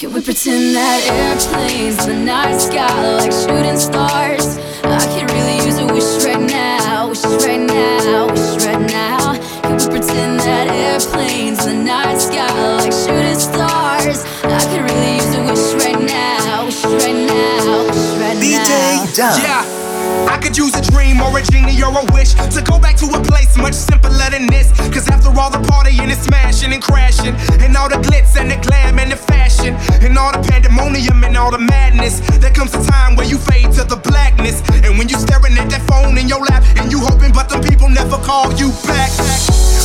Can we pretend that airplanes in the night sky like shooting stars? I could really use a wish right now, wish right now, wish right now. Can we pretend that airplanes in the night sky like shooting stars? I could really use a wish right now, wish right now, wish right now. DJ Dom. Yeah. I could use a dream or a genie or a wish to go back to a place much simpler than this. Cause after all the partying and smashing and crashing, and all the glitz and the glam and the fashion, and all the pandemonium and all the madness, there comes a time where you fade to the blackness. And when you staring at that phone in your lap, and you hoping, but the people never call you back.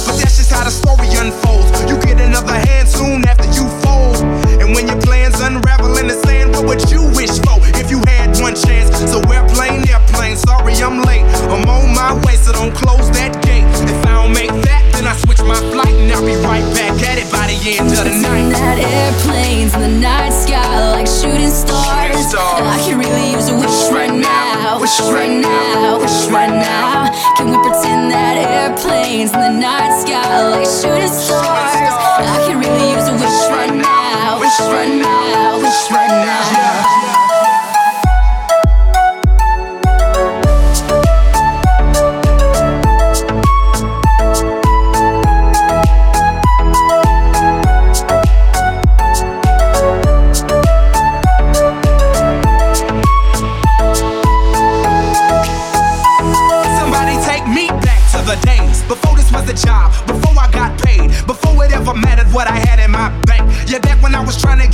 But that's just how the story unfolds. You get another hand soon after you fold. And when your plans unravel in the sand, what would you wish for if one chance? So airplane, airplane, sorry I'm late. I'm on my way, so don't close that gate. If I don't make that, then I switch my flight and I'll be right back at it by the end of the night. That airplanes in the night sky like shooting stars. I can really use a wish right now, wish right now, wish right now. Can we pretend that airplanes in the night sky like shooting stars? I can really use a wish right now, wish right now, wish right now.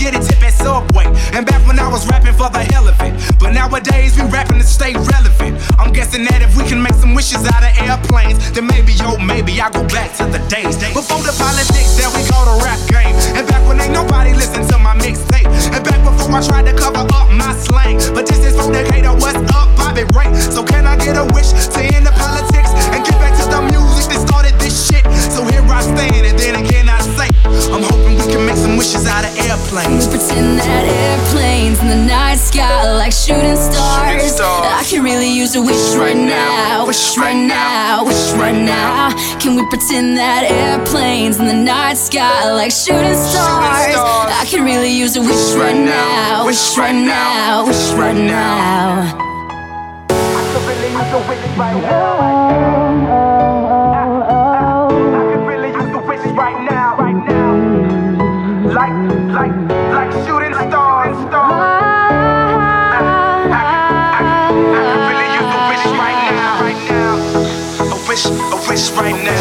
Get a tip at Subway, and back when I was rapping for the hell of it. But nowadays we rapping to stay relevant. I'm guessing that if we can make some wishes out of airplanes, then maybe, oh, maybe I go back to the days before the politics that we call the rap game, and back when ain't nobody listen to my mixtape, and back before I tried to cover up my slang. But this is for Decatur, what's up, Bobby Ray? So can I get a wish to end the politics and get back to the music that started this shit? So here I stand, and then again I say, I'm hoping we can make some wishes out of airplanes. We pretend that airplanes in the night sky like shooting stars. Shooting stars. I can really use a wish right now, wish right now, wish right now. Can we pretend that airplanes in the night sky like shooting stars? I can really use a wish right now, wish right now, wish right now. I could really use a wish right now. Right now.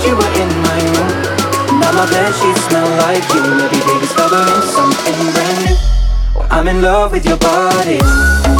night you were in my room. Now my bed sheets smell like you. Every day discovering something brand new. I'm in love with your body.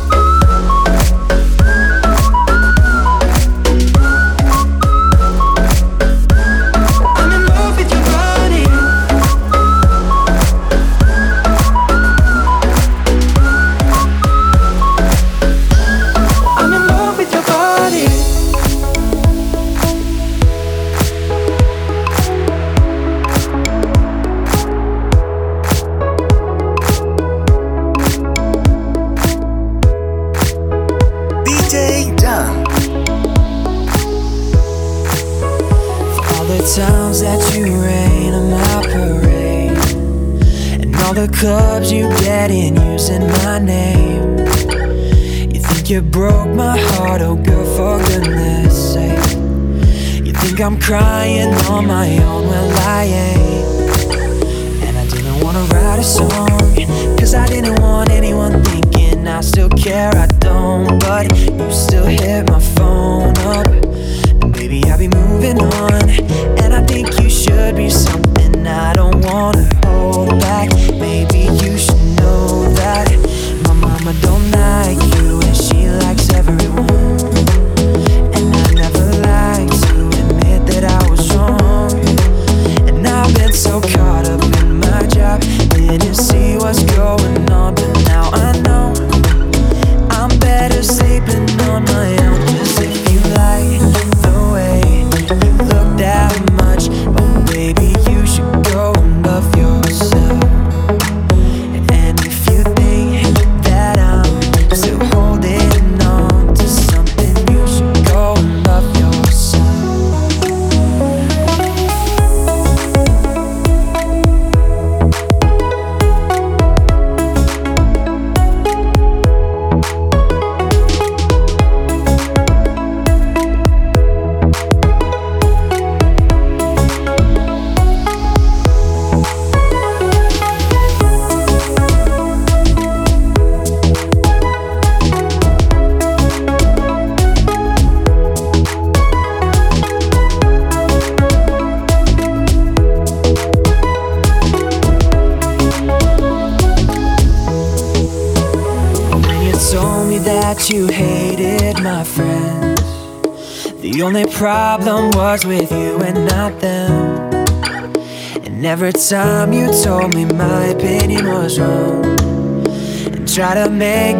clubs you get in using my name. You think you broke my heart, oh girl, for goodness sake. You think I'm crying on my own, well, I ain't. And I didn't wanna write a song, cause I didn't want anyone thinking I still care, I don't. But you still hit my phone up. Baby, I'll be moving on. And I think you should be something I don't wanna hold back. Maybe you should know that my mama don't like you and she likes everyone. And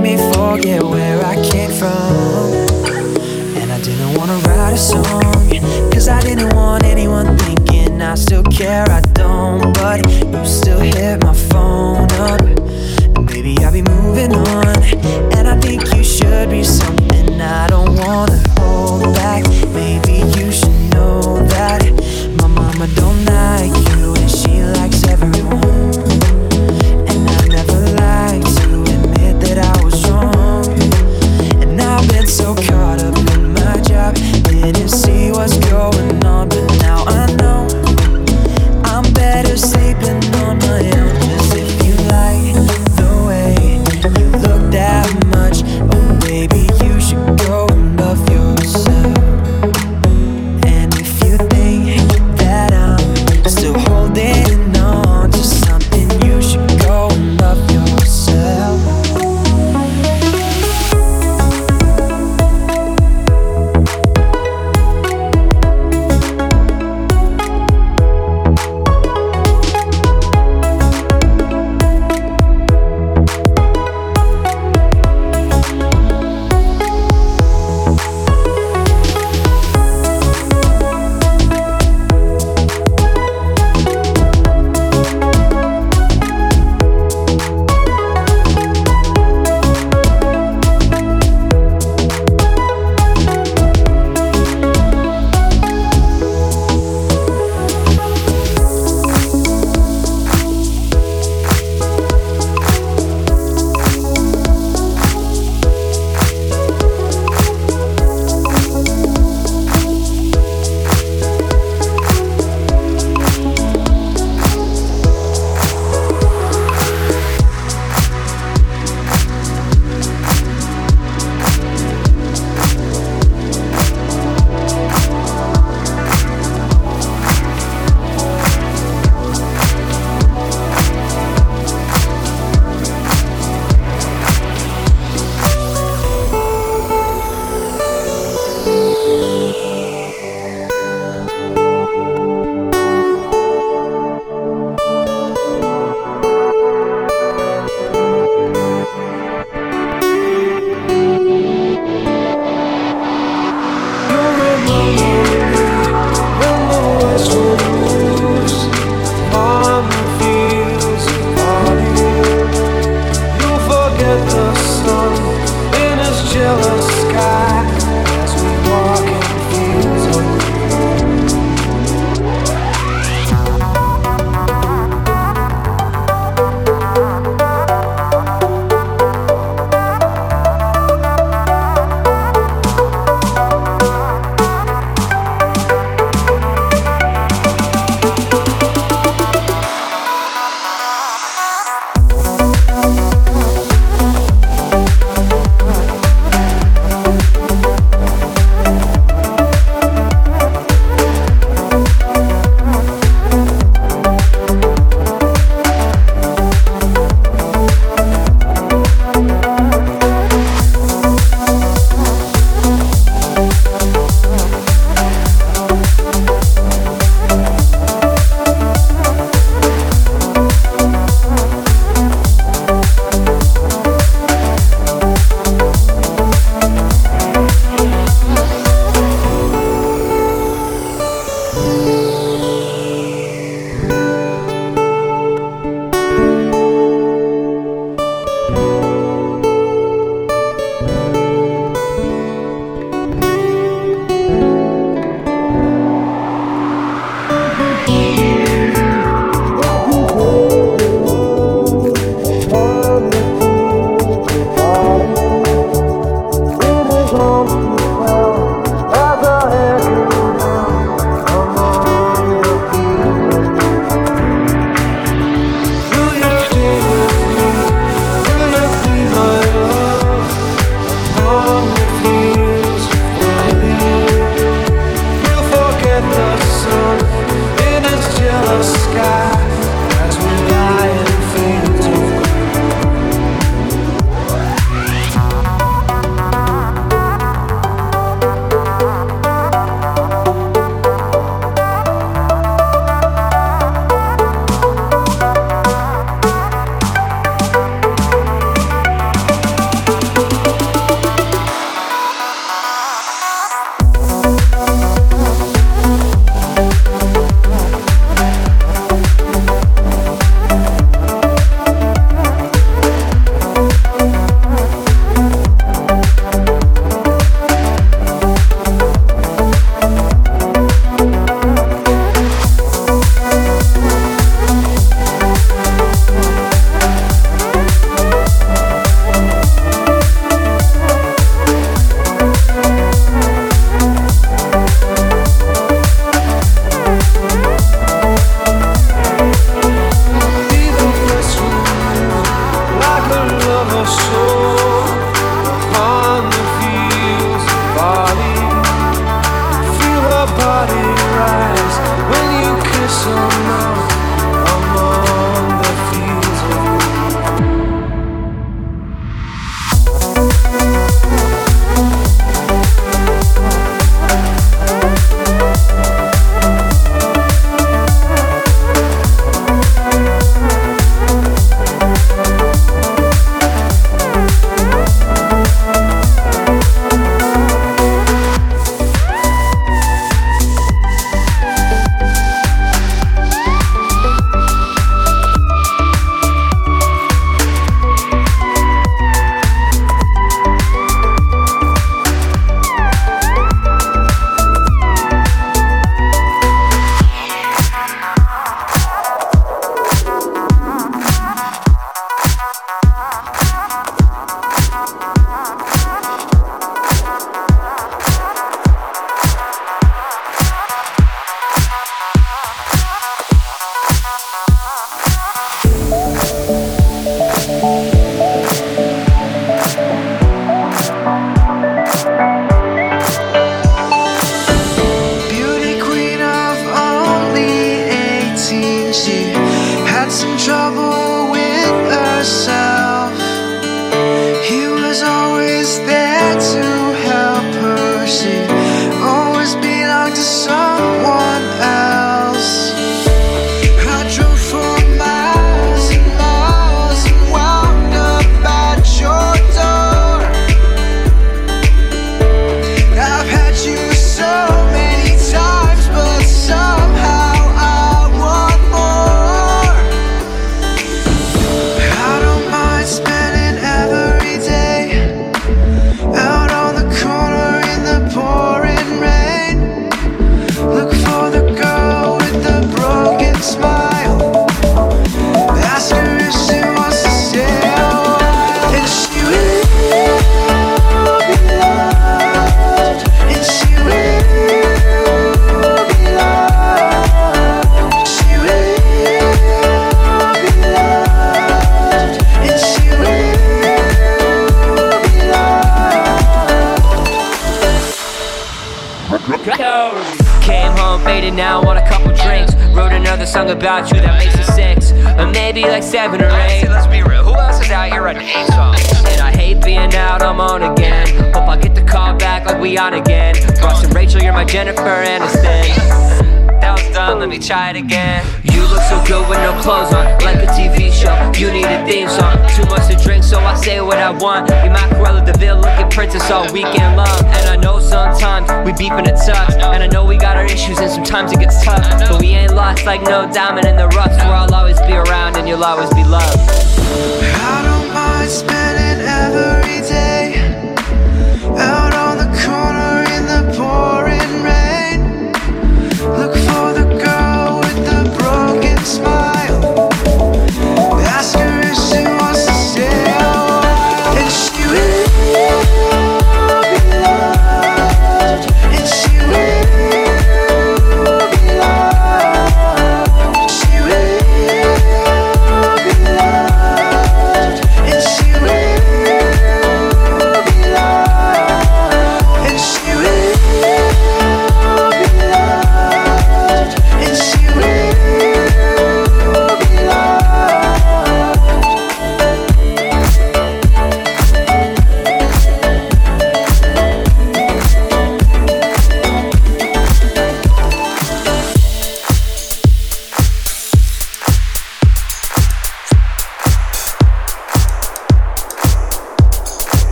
Sometimes it gets tough, but we ain't lost like no diamond in the rough. Where I'll always be around and you'll always be loved.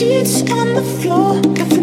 sheets and the floor. The floor.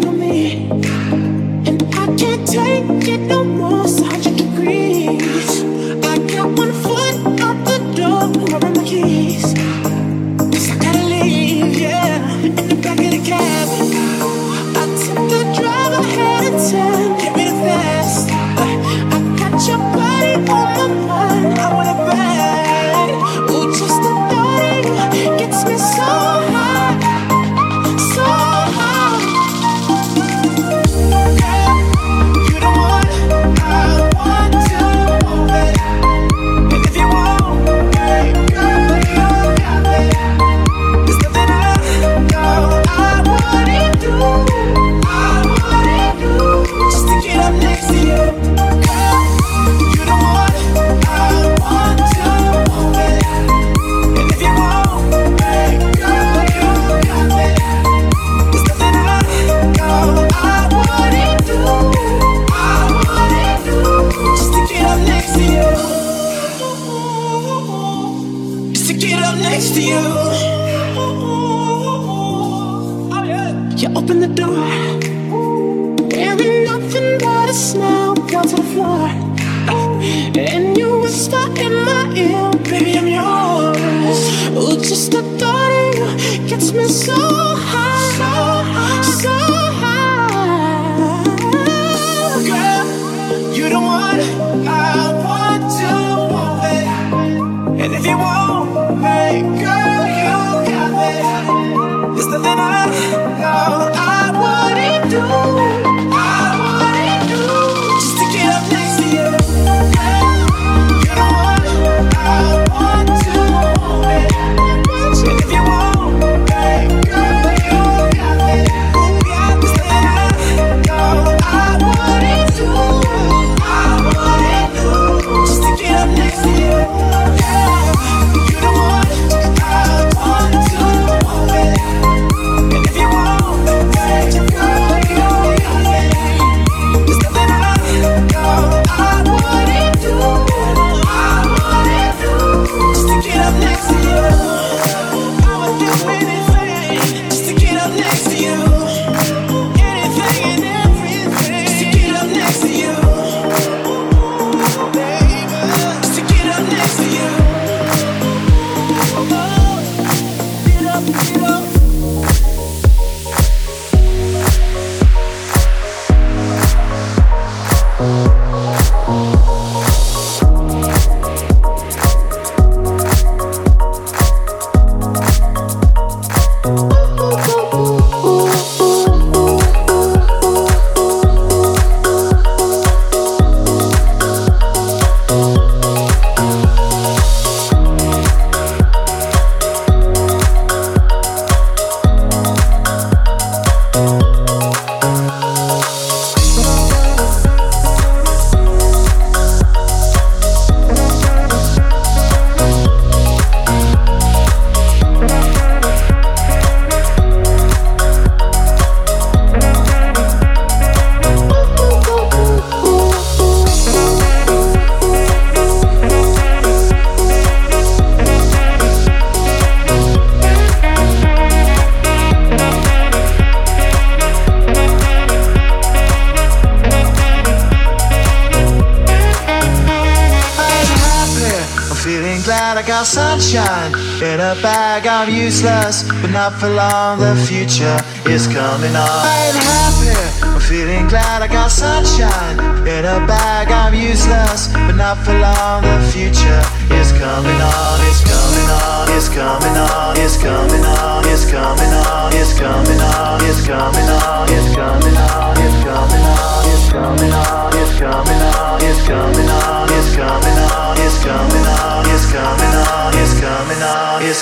not for long, the future.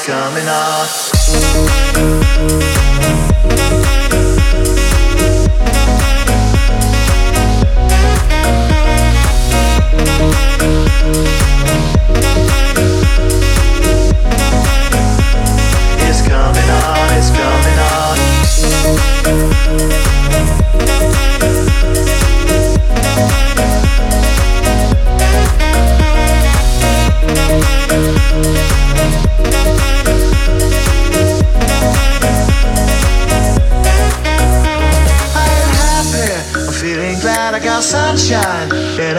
coming up.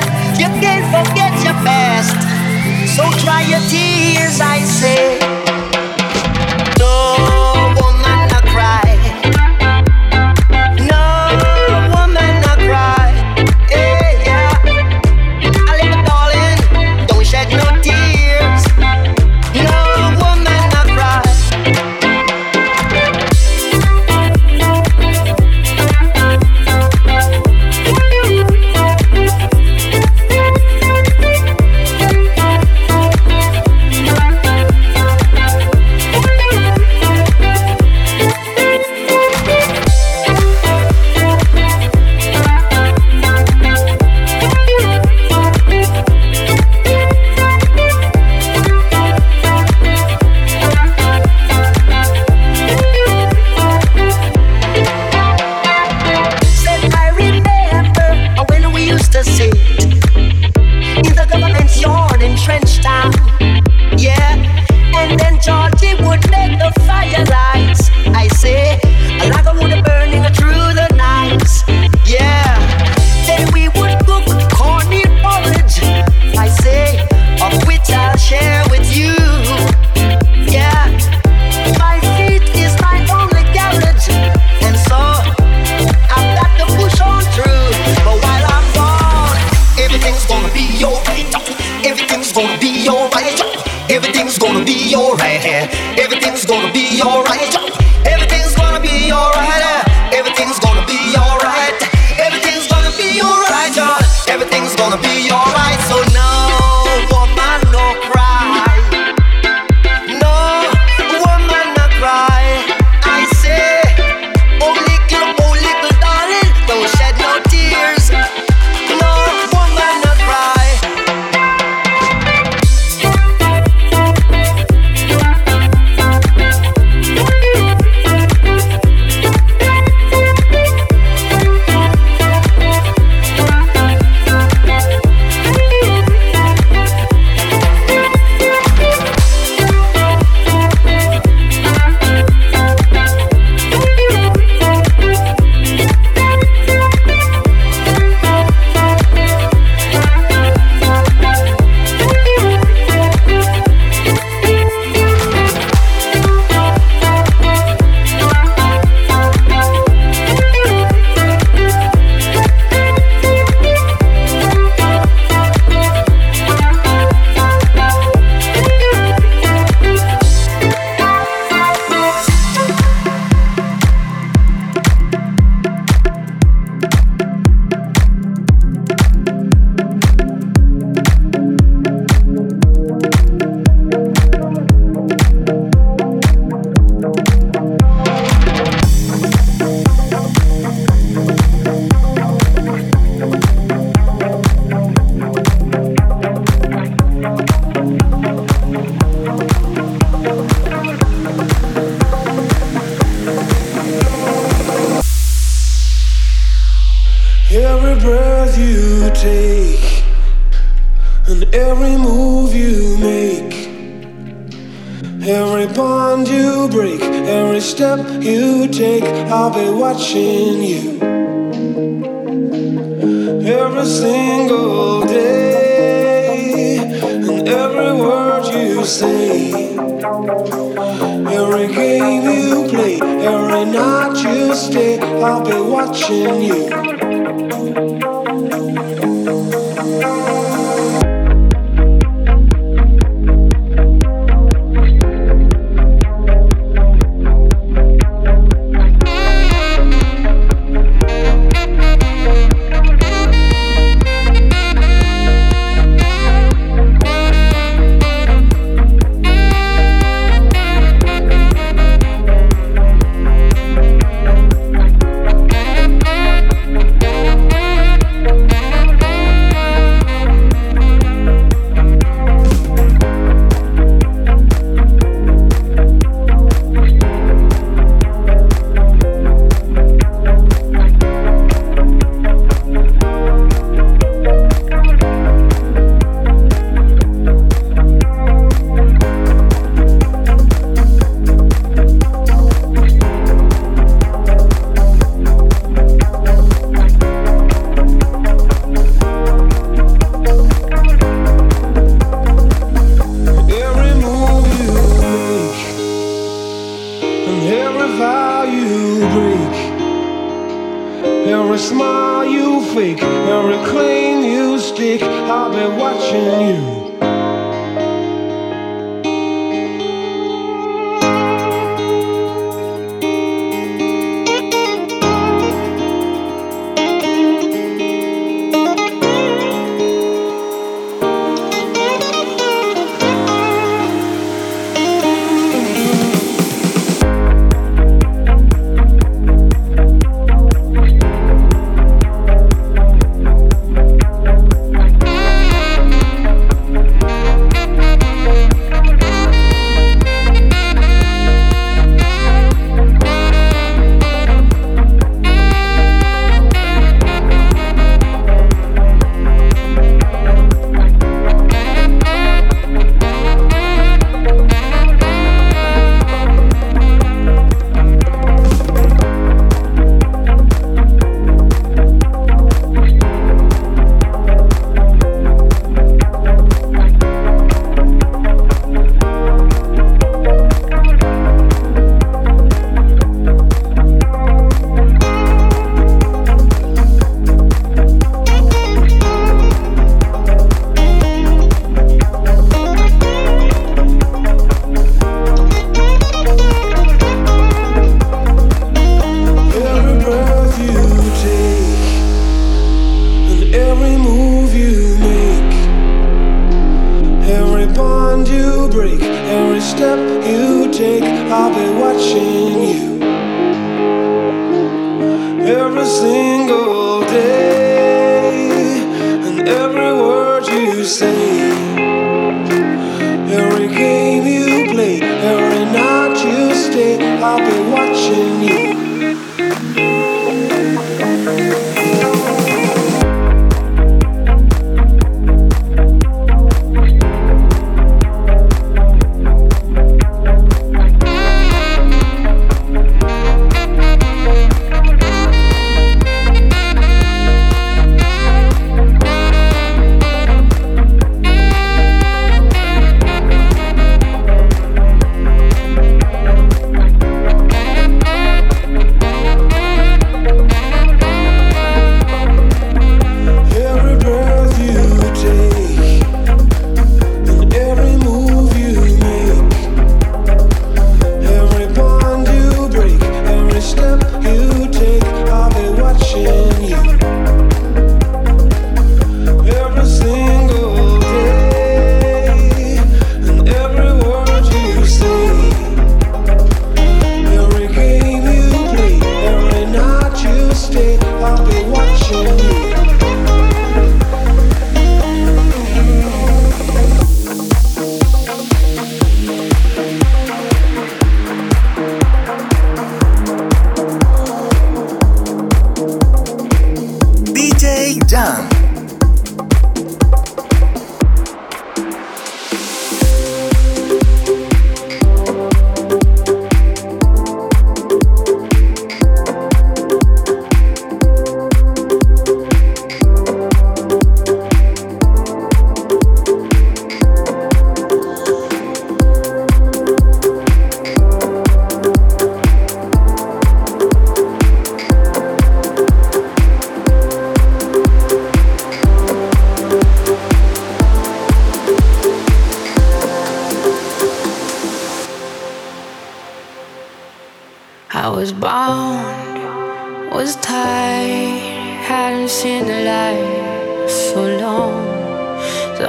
future, you can't forget your past. So dry your tears, I say.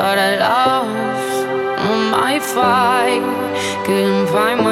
Though I lightheaded, I should have fell